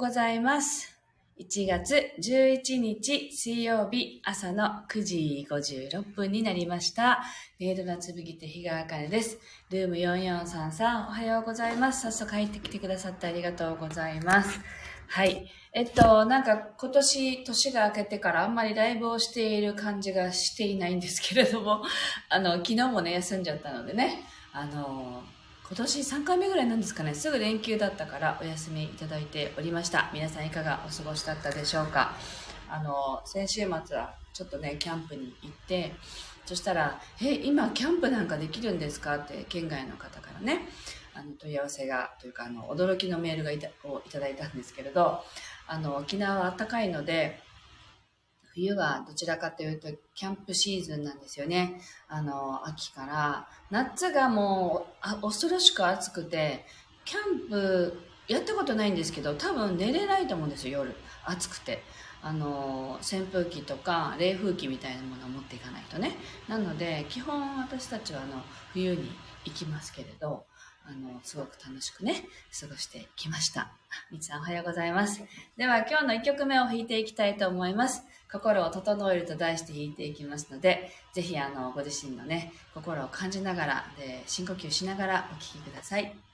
ございます。1月11日水曜日朝の9時56分になりました。メイドのつぶぎ手日川茜です。ルーム4433おはようございます。早速入ってきてくださってありがとうございます。はい。えっと、なんか今年年が明けてからあんまりライブをしている感じがしていないんですけれども、あの、昨日もね、休んじゃったのでね、あの、今年3回目ぐらいなんですかね、すぐ連休だったからお休みいただいておりました。皆さんいかがお過ごしだったでしょうか。あの、先週末はちょっとね、キャンプに行って、そしたら、え、今キャンプなんかできるんですか？って県外の方からね、あの問い合わせが、というかあの、驚きのメールがいたをいただいたんですけれど、あの、沖縄は暖かいので、冬はどちらかというとキャンプシーズンなんですよね。あの、秋から。夏がもうあ恐ろしく暑くて、キャンプやったことないんですけど、多分寝れないと思うんですよ、夜。暑くて。あの、扇風機とか冷風機みたいなものを持っていかないとね。なので、基本私たちはあの、冬に行きますけれど、あの、すごく楽しくね、過ごしてきました。みつさんおはようございます。では今日の1曲目を弾いていきたいと思います。心を整えると題して弾いていきますので、ぜひあの、ご自身のね、心を感じながら、で深呼吸しながらお聴きください。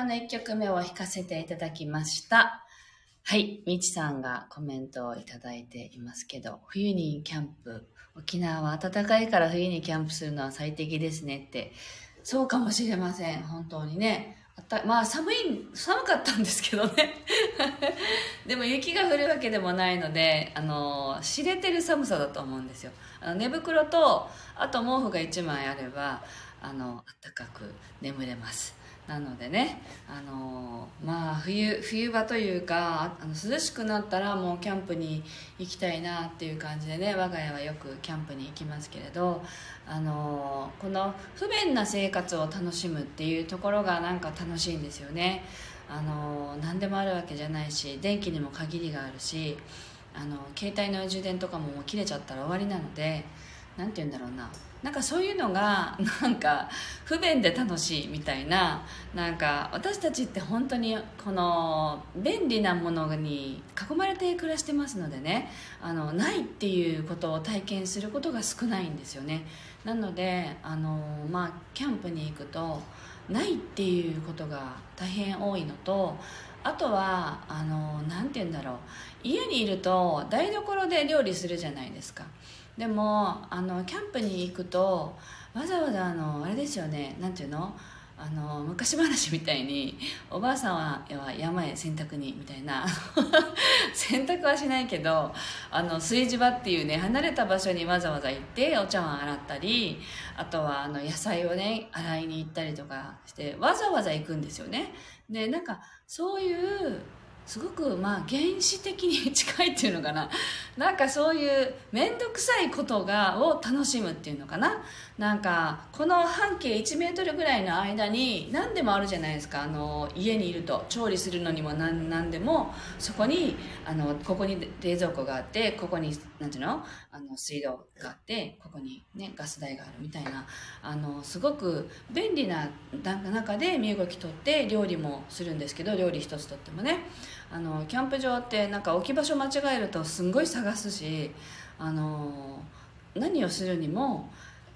はい、今日の1曲目を弾かせていただきました。はい、みちさんがコメントをいただいていますけど、冬にキャンプ、沖縄は暖かいから冬にキャンプするのは最適ですねって、そうかもしれません、本当にね。あたまあ寒い、寒かったんですけどね。でも雪が降るわけでもないので、あの、知れてる寒さだと思うんですよ。あの寝袋と、あと毛布が1枚あれば、あの、暖かく眠れます。なのでね、あのまあ冬冬場というかあの涼しくなったらもうキャンプに行きたいなっていう感じでね我が家はよくキャンプに行きますけれど、あのこの不便な生活を楽しむっていうところがなんか楽しいんですよね。あの何でもあるわけじゃないし電気にも限りがあるしあの携帯の充電とかももう切れちゃったら終わりなので何て言うんだろうななんかそういうのが なんか不便で楽しいみたいななんか私たちって本当にこの便利なものに囲まれて暮らしてますのでねあのないっていうことを体験することが少ないんですよね。なのであの、まあ、キャンプに行くとないっていうことが大変多いのとあとはあのなんて言うんだろう。家にいると台所で料理するじゃないですか。でもあのキャンプに行くとわざわざあのあれですよねなんていうの？あの昔話みたいにおばあさんは山へ洗濯にみたいな。洗濯はしないけどあの炊事場っていうね離れた場所にわざわざ行ってお茶碗洗ったりあとはあの野菜をね洗いに行ったりとかしてわざわざ行くんですよね。でなんかそういうすごくまあ原始的に近いっていうのかな。なんかそういう面倒くさいことがを楽しむっていうのかな。なんかこの半径1メートルぐらいの間に何でもあるじゃないですか。あの家にいると。調理するのにも何何でも。そこにあのここに冷蔵庫があってここになんていうの？あの水道があってここに、ね、ガス台があるみたいな。あのすごく便利な中で身動き取って料理もするんですけど料理一つとってもね。あのキャンプ場ってなんか置き場所間違えるとすんごい探すしあの何をするにも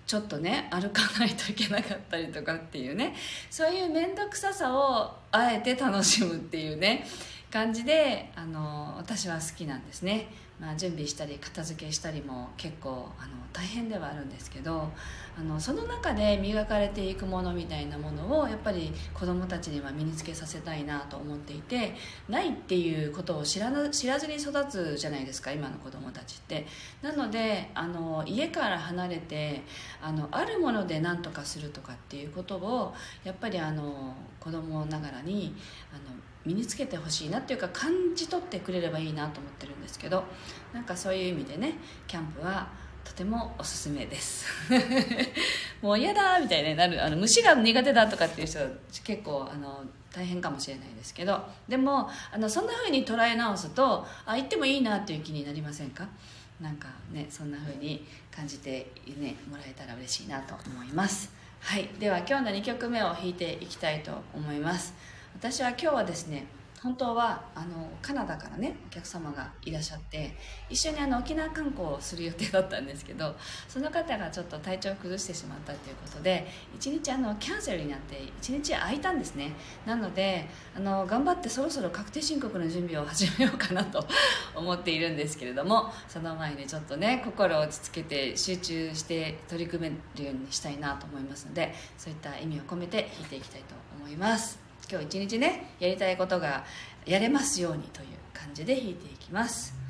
ちょっとね歩かないといけなかったりとかっていうねそういう面倒くささをあえて楽しむっていうね感じであの私は好きなんですね、まあ、準備したり片付けしたりも結構あの大変ではあるんですけどあのその中で磨かれていくものみたいなものをやっぱり子どもたちには身につけさせたいなと思っていてないっていうことを知らな知らずに育つじゃないですか今の子どもたちって。なのであの家から離れてあのあるもので何とかするとかっていうことをやっぱりあの子どもながらにあの身につけてほしいなっていうか感じ取ってくれればいいなと思ってるんですけどなんかそういう意味でねキャンプはとてもおすすめです。もう嫌だみたいになるあの虫が苦手だとかっていう人は結構あの大変かもしれないですけどでもあのそんな風に捉え直すとあ行ってもいいなっていう気になりませんか？なんかねそんな風に感じて、ね、もらえたら嬉しいなと思います。はい。では今日の2曲目を弾いていきたいと思います。私は今日はですね本当はあのカナダからねお客様がいらっしゃって一緒にあの沖縄観光をする予定だったんですけどその方がちょっと体調を崩してしまったということで一日あのキャンセルになって一日空いたんですね。なのであの頑張ってそろそろ確定申告の準備を始めようかなと思っているんですけれどもその前にちょっとね心を落ち着けて集中して取り組めるようにしたいなと思いますのでそういった意味を込めて弾いていきたいと思います。今日一日ねやりたいことがやれますようにという感じで弾いていきます「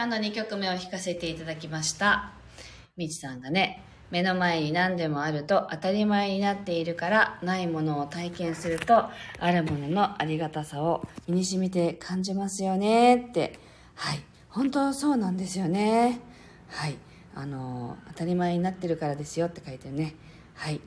今日の2曲目を弾かせていただきました。みちさんがね、目の前に何でもあると当たり前になっているからないものを体験するとあるもののありがたさを身に染みて感じますよね。って。はい。本当そうなんですよね。はい。あの当たり前になってるからですよ。って書いてるね。はい。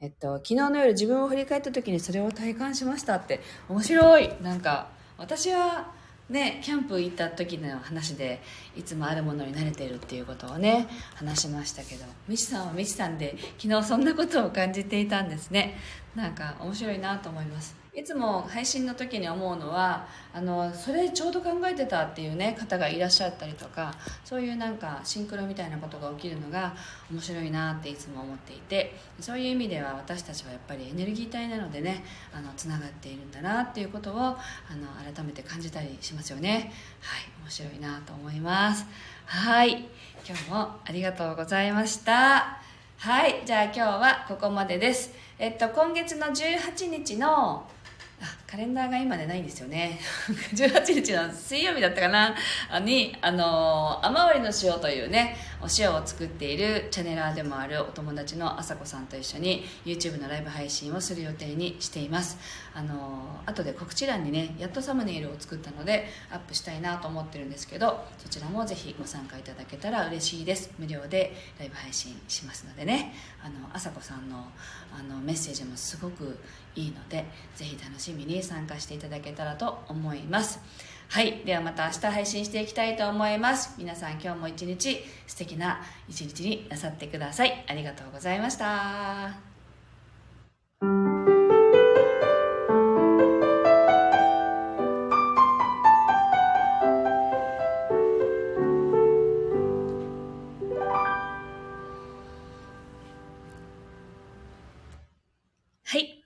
えっと昨日の夜自分を振り返った時にそれを体感しましたって。面白い。なんか私はね、キャンプ行った時の話でいつもあるものに慣れてるっていうことをね話しましたけどみちさんはみちさんで昨日そんなことを感じていたんですね。なんか面白いなと思います。いつも配信の時に思うのはあのそれちょうど考えてたっていうね方がいらっしゃったりとかそういうなんかシンクロみたいなことが起きるのが面白いなっていつも思っていてそういう意味では私たちはやっぱりエネルギー体なのでねあのつながっているんだなっていうことをあの改めて感じたりしますよね。はい面白いなと思います。はい今日もありがとうございました。はいじゃあ今日はここまでです。えっと今月の18日のあカレンダーが今でないんですよね。18日の水曜日だったかな？にあの雨漏りの塩というねお塩を作っているチャネラーでもあるお友達のあさこさんと一緒に YouTube のライブ配信をする予定にしています。あの後で告知欄にねやっとサムネイルを作ったのでアップしたいなと思ってるんですけどそちらもぜひご参加いただけたら嬉しいです。無料でライブ配信しますのでね。あのあさこさんのあのメッセージもすごくいいのでぜひ楽しみに参加していただけたらと思います。はい。ではまた明日配信していきたいと思います。皆さん今日も一日素敵な一日になさってください。ありがとうございました。